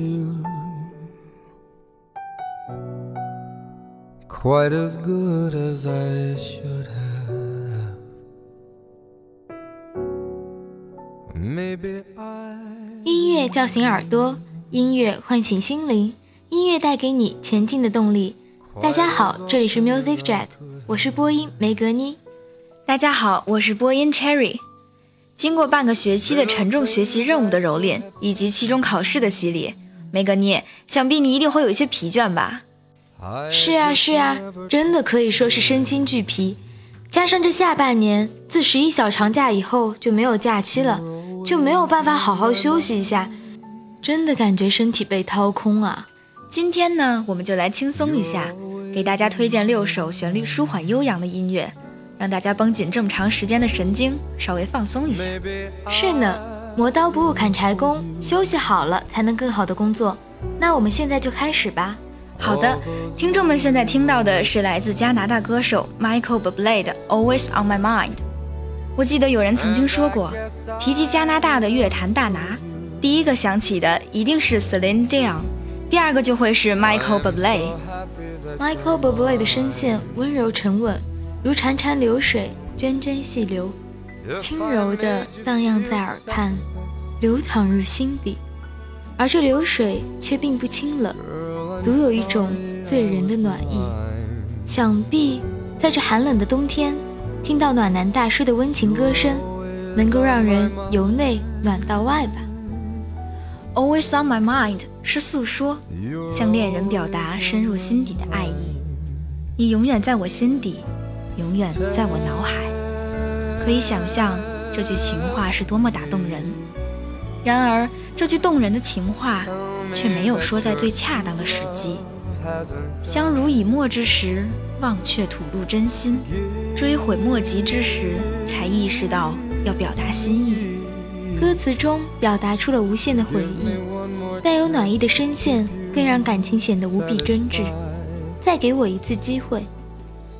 You quite as good as I should have. Maybe I 音乐叫醒耳朵，音乐唤醒心灵，音乐带给你前进的动力。大家好，这里是 Music Jet，我是播音梅格妮。大家好，我是播音 Cherry。经过半个学期的沉重学习任务的蹂躏，以及期中考试的洗礼，梅格涅，想必你一定会有一些疲倦吧？是啊，是啊，真的可以说是身心俱疲。加上这下半年自十一小长假以后就没有假期了，就没有办法好好休息一下，真的感觉身体被掏空啊！今天呢，我们就来轻松一下，给大家推荐六首旋律舒缓悠扬的音乐。让大家绷紧这么长时间的神经，稍微放松一下。是呢，磨刀不误砍柴工，休息好了才能更好的工作。那我们现在就开始吧。好的，听众们现在听到的是来自加拿大歌手 Michael Bublé 的《Always on My Mind》。我记得有人曾经说过，提及加拿大的乐坛大拿，第一个想起的一定是 Celine Dion，第二个就会是 Michael Bublé。Michael Bublé 的声线温柔沉稳。如潺潺流水，涓涓细流，轻柔地荡漾在耳畔，流淌入心底。而这流水却并不清冷，独有一种醉人的暖意。想必在这寒冷的冬天，听到暖男大叔的温情歌声，能够让人由内暖到外吧。Always on my mind 是诉说，向恋人表达深入心底的爱意。你永远在我心底。永远在我脑海，可以想象这句情话是多么打动人。然而，这句动人的情话却没有说在最恰当的时机。相濡以沫之时，忘却吐露真心；追悔莫及之时，才意识到要表达心意。歌词中表达出了无限的回忆，带有暖意的声线更让感情显得无比真挚。再给我一次机会。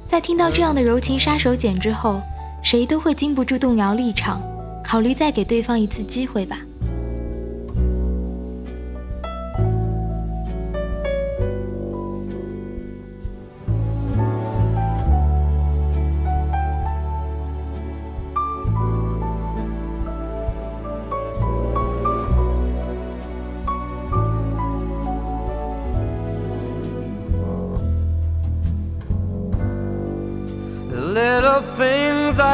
在听到这样的柔情杀手锏之后，谁都会经不住动摇立场，考虑再给对方一次机会吧。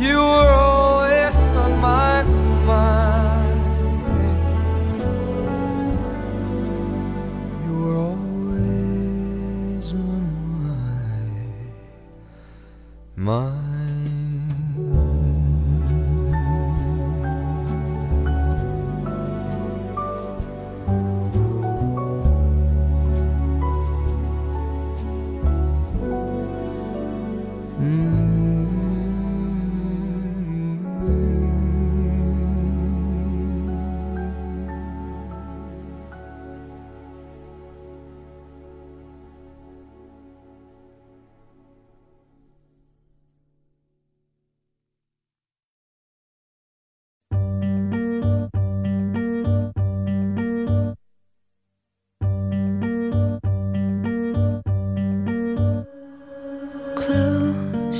You were always on my mind.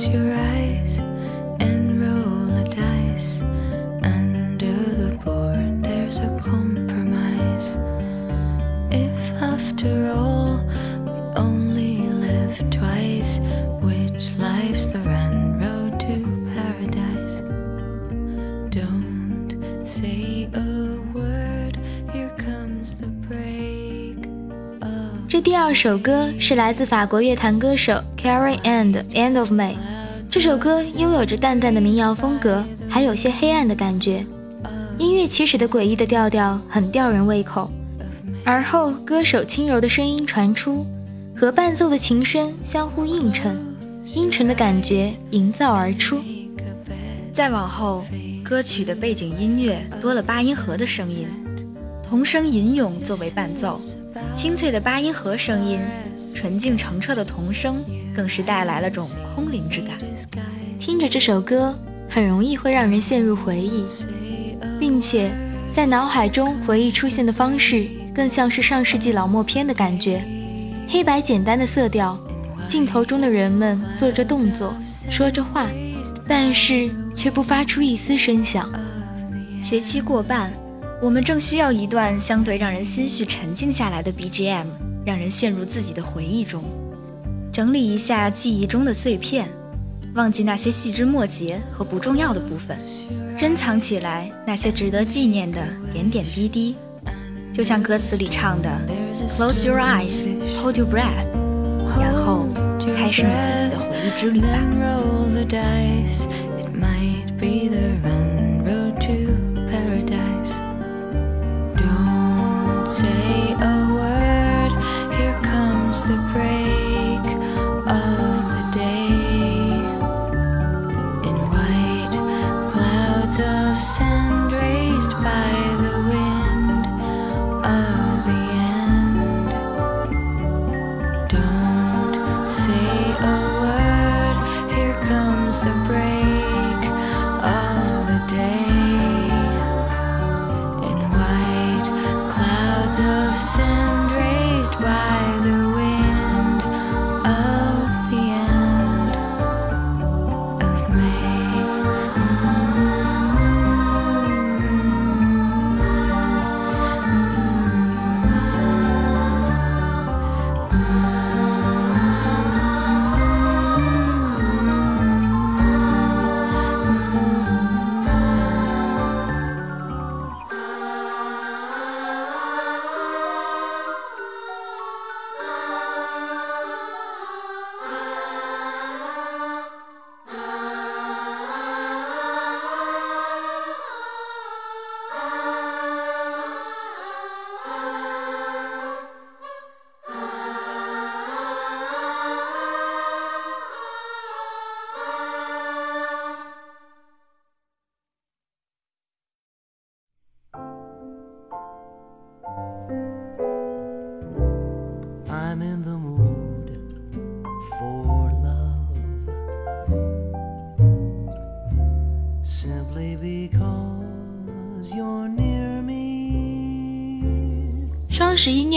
Your eyes and roll the dice. There's a compromise. If after all, we only live twice, which life's the road to paradise? Don't say a word, here comes the break. 这第二首歌是来自法国乐坛歌手 Carrie and End of May。这首歌拥有着淡淡的民谣风格，还有些黑暗的感觉。音乐起始的诡异的调调很吊人胃口，而后歌手轻柔的声音传出，和伴奏的琴声相互映衬，阴沉的感觉营造而出。再往后，歌曲的背景音乐多了八音盒的声音，童声吟咏作为伴奏，清脆的八音盒声音。纯净澄澈的童声，更是带来了种空灵之感。听着这首歌，很容易会让人陷入回忆，并且在脑海中回忆出现的方式，更像是上世纪老默片的感觉。黑白简单的色调，镜头中的人们做着动作，说着话，但是却不发出一丝声响。学期过半，我们正需要一段相对让人心绪沉静下来的 BGM。让人陷入自己的回忆中，整理一下记忆中的碎片，忘记那些细枝末节和不重要的部分，珍藏起来那些值得纪念的点点滴滴。就像歌词里唱的：“Close your eyes, hold your breath，然后开始你自己的回忆之旅吧。” clouds of sand raised by the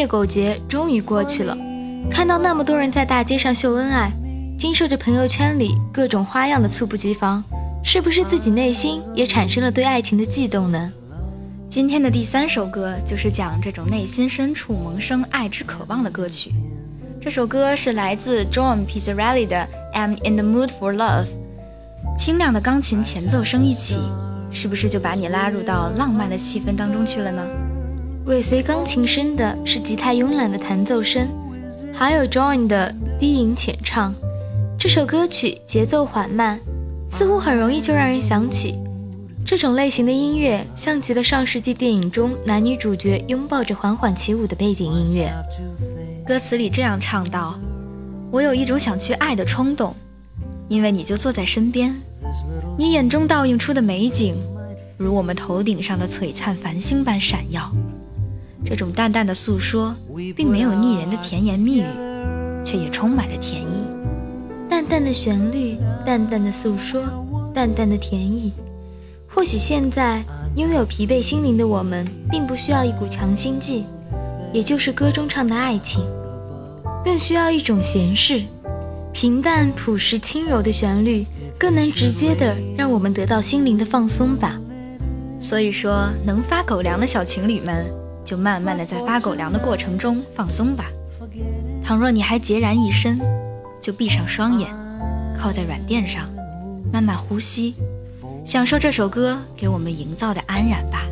狗节终于过去了，看到那么多人在大街上秀恩爱，经受着朋友圈里各种花样的猝不及防，是不是自己内心也产生了对爱情的悸动呢？今天的第三首歌就是讲这种内心深处萌生爱之渴望的歌曲。这首歌是来自 John Pizzarelli 的《I'm in the Mood for Love》，清亮的钢琴前奏声一起。是不是就把你拉入到浪漫的气氛当中去了呢？尾随钢琴声的是吉他慵懒的弹奏声，还有 John 的低吟浅唱。这首歌曲节奏缓慢，似乎很容易就让人想起这种类型的音乐，像极了上世纪电影中男女主角拥抱着缓缓起舞的背景音乐。歌词里这样唱道：“我有一种想去爱的冲动，因为你就坐在身边。”你眼中倒映出的美景，如我们头顶上的璀璨繁星般闪耀。这种淡淡的诉说，并没有腻人的甜言蜜语，却也充满着甜意。淡淡的旋律，淡淡的诉说，淡淡的甜意。或许现在拥有疲惫心灵的我们，并不需要一股强心剂，也就是歌中唱的爱情，更需要一种闲适、平淡、朴实、轻柔的旋律。更能直接的让我们得到心灵的放松吧。所以说，能发狗粮的小情侣们，就慢慢的在发狗粮的过程中放松吧。倘若你还孑然一身，就闭上双眼，靠在软垫上，慢慢呼吸，享受这首歌给我们营造的安然吧。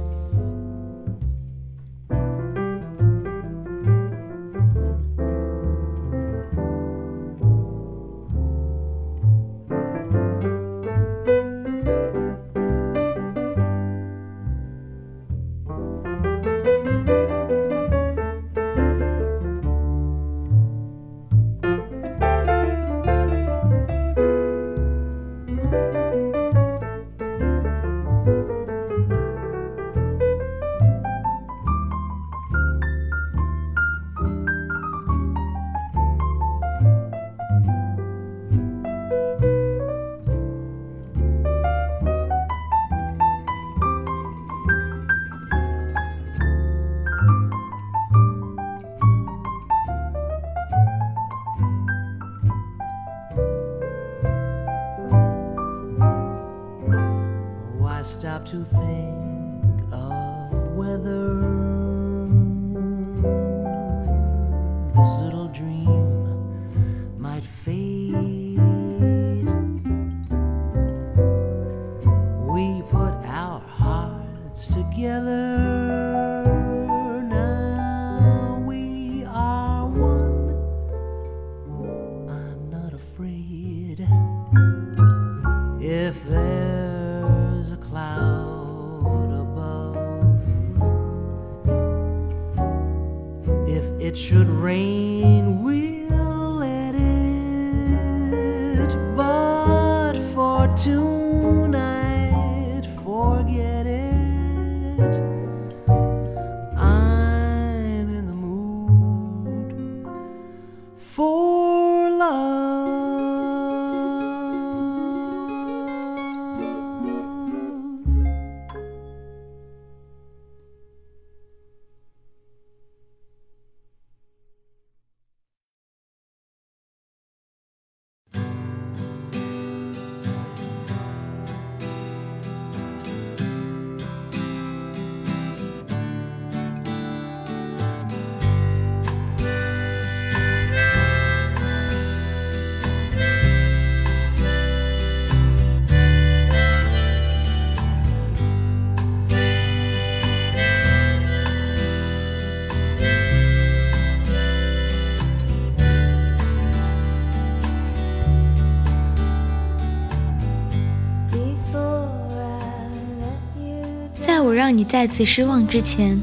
我让你再次失望之前，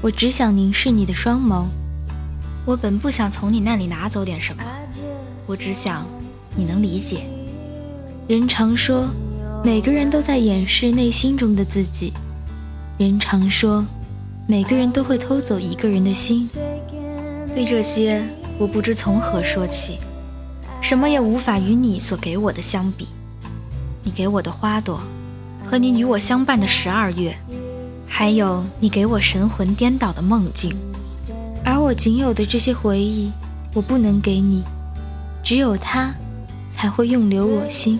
我只想凝视你的双眸。我本不想从你那里拿走点什么，我只想你能理解。人常说，每个人都在掩饰内心中的自己。人常说，每个人都会偷走一个人的心。对这些，我不知从何说起，什么也无法与你所给我的相比。你给我的花朵，和你与我相伴的十二月，还有你给我神魂颠倒的梦境，而我仅有的这些回忆，我不能给你，只有它，才会永留我心。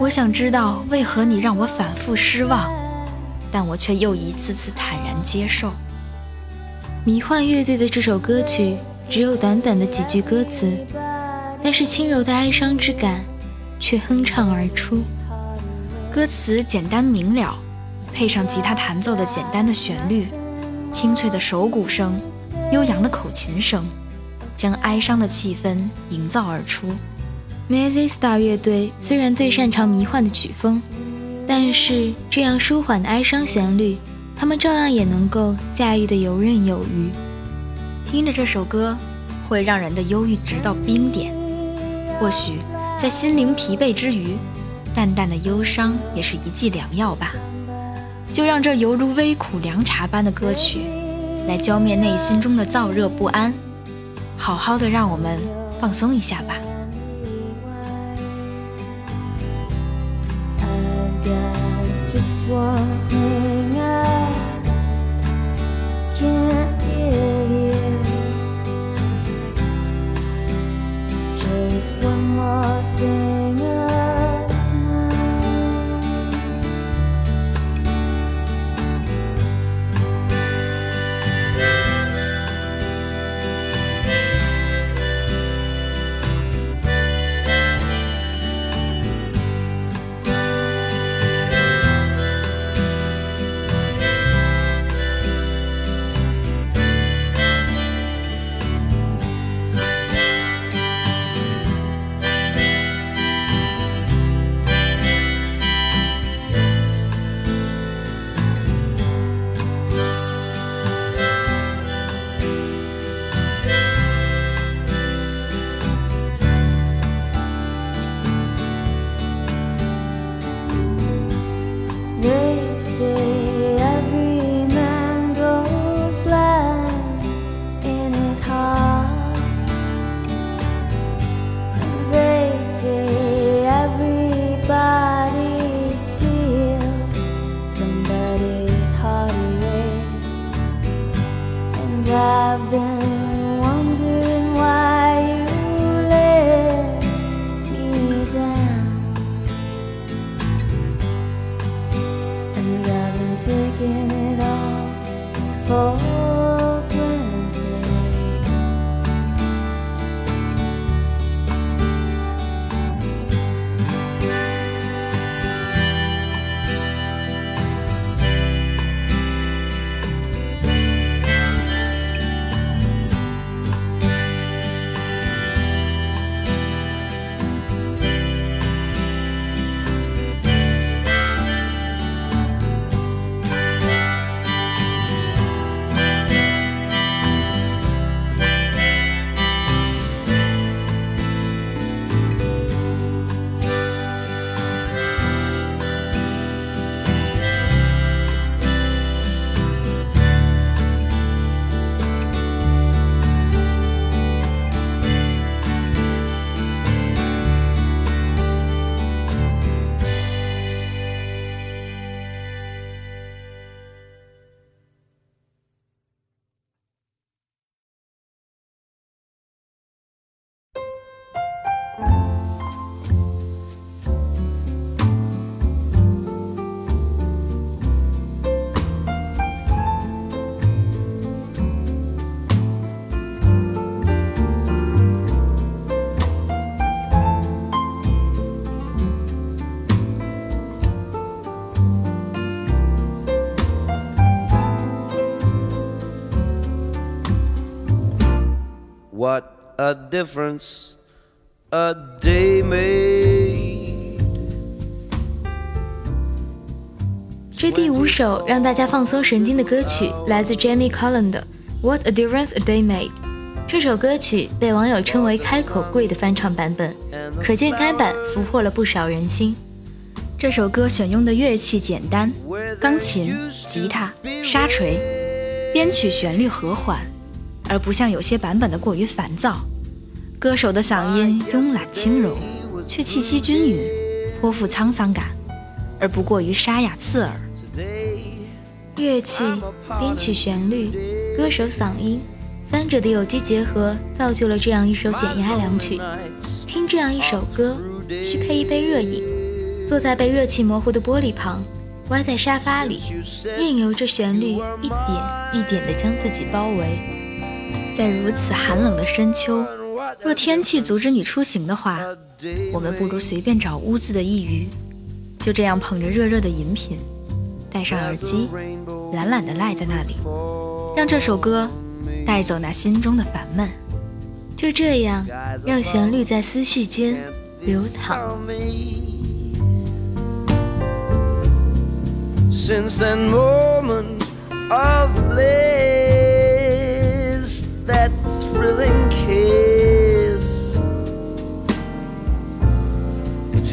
我想知道为何你让我反复失望，但我却又一次次坦然接受。迷幻乐队的这首歌曲只有短短的几句歌词，但是轻柔的哀伤之感却哼唱而出。歌词简单明了，配上吉他弹奏的简单的旋律，清脆的手鼓声，悠扬的口琴声，将哀伤的气氛营造而出。Mazzy Star 乐队虽然最擅长迷幻的曲风，但是这样舒缓的哀伤旋律，他们照样也能够驾驭得游刃有余。听着这首歌，会让人的忧郁直到冰点。或许在心灵疲惫之余，淡淡的忧伤也是一剂良药吧。就让这犹如微苦凉茶般的歌曲，来浇灭内心中的燥热不安，好好的让我们放松一下吧。I've got just one them. A difference a day made. 这第五首让大家放松神经的歌曲来自 Jamie Collin 的《What a Difference a Day Made》。这首歌曲被网友称为“开口跪”的翻唱版本，可见该版俘获了不少人心。这首歌选用的乐器简单，钢琴、吉他、沙锤，编曲旋律和缓，而不像有些版本的过于烦躁。歌手的嗓音慵懒轻柔，却气息均匀，颇富沧桑感，而不过于沙哑刺耳。乐器、编曲、旋律、歌手嗓音三者的有机结合，造就了这样一首减压良曲。听这样一首歌，需配一杯热饮，坐在被热气模糊的玻璃旁，歪在沙发里，任由这旋律一点一点地将自己包围。在如此寒冷的深秋，若天气阻止你出行的话，我们不如随便找屋子的一隅，就这样捧着热热的饮品。戴上耳机，懒懒地赖在那里，让这首歌带走那心中的烦闷。就这样，让旋律在思绪间流淌。Since that moment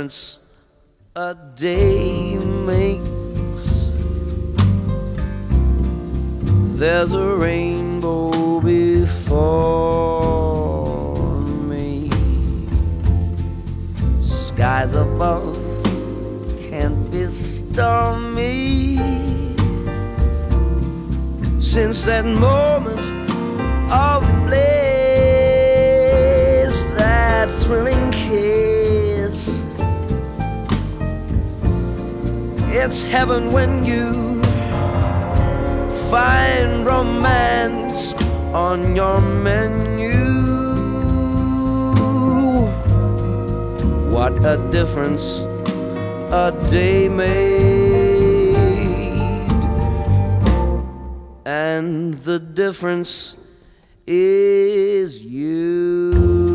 Difference a day makes. There's a rainbow before me. Skies above can't be stormy. Since that moment of bliss, that thrilling kiss. It's heaven when you find romance on your menu. What a difference a day made. And the difference is you.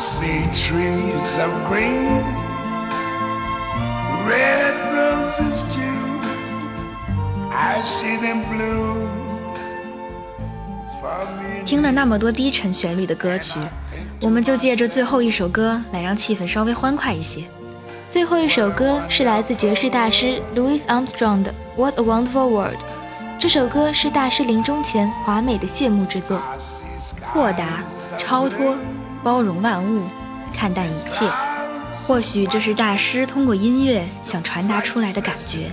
See trees of green, red roses too. I see them bloom 听了那么多低沉旋律的歌曲，我们就借着最后一首歌来让气氛稍微欢快一些。最后一首歌是来自爵士大师 Louis Armstrong 的《What a Wonderful World》。这首歌是大师临终前华美的谢幕之作，豁达、超脱、包容万物、看淡一切。或许这是大师通过音乐想传达出来的感觉，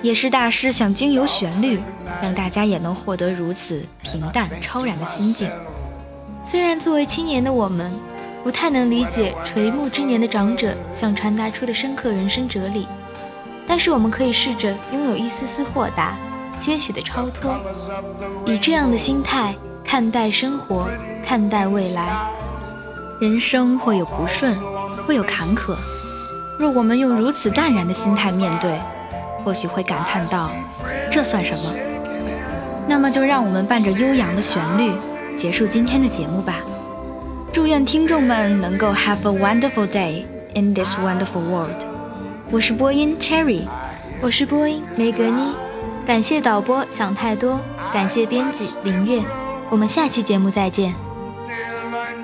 也是大师想经由旋律让大家也能获得如此平淡超然的心境。虽然作为青年的我们，不太能理解垂暮之年的长者想传达出的深刻人生哲理，但是我们可以试着拥有一丝丝豁达、些许的超脱，以这样的心态看待生活，看待未来。人生会有不顺，会有坎坷，若我们用如此淡然的心态面对，或许会感叹到：这算什么？那么就让我们伴着悠扬的旋律结束今天的节目吧。祝愿听众们能够 have a wonderful day in this wonderful world。我是播音 Cherry，我是播音梅格妮。感谢导播想太多，感谢编辑林月。我们下期节目再见。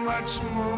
much more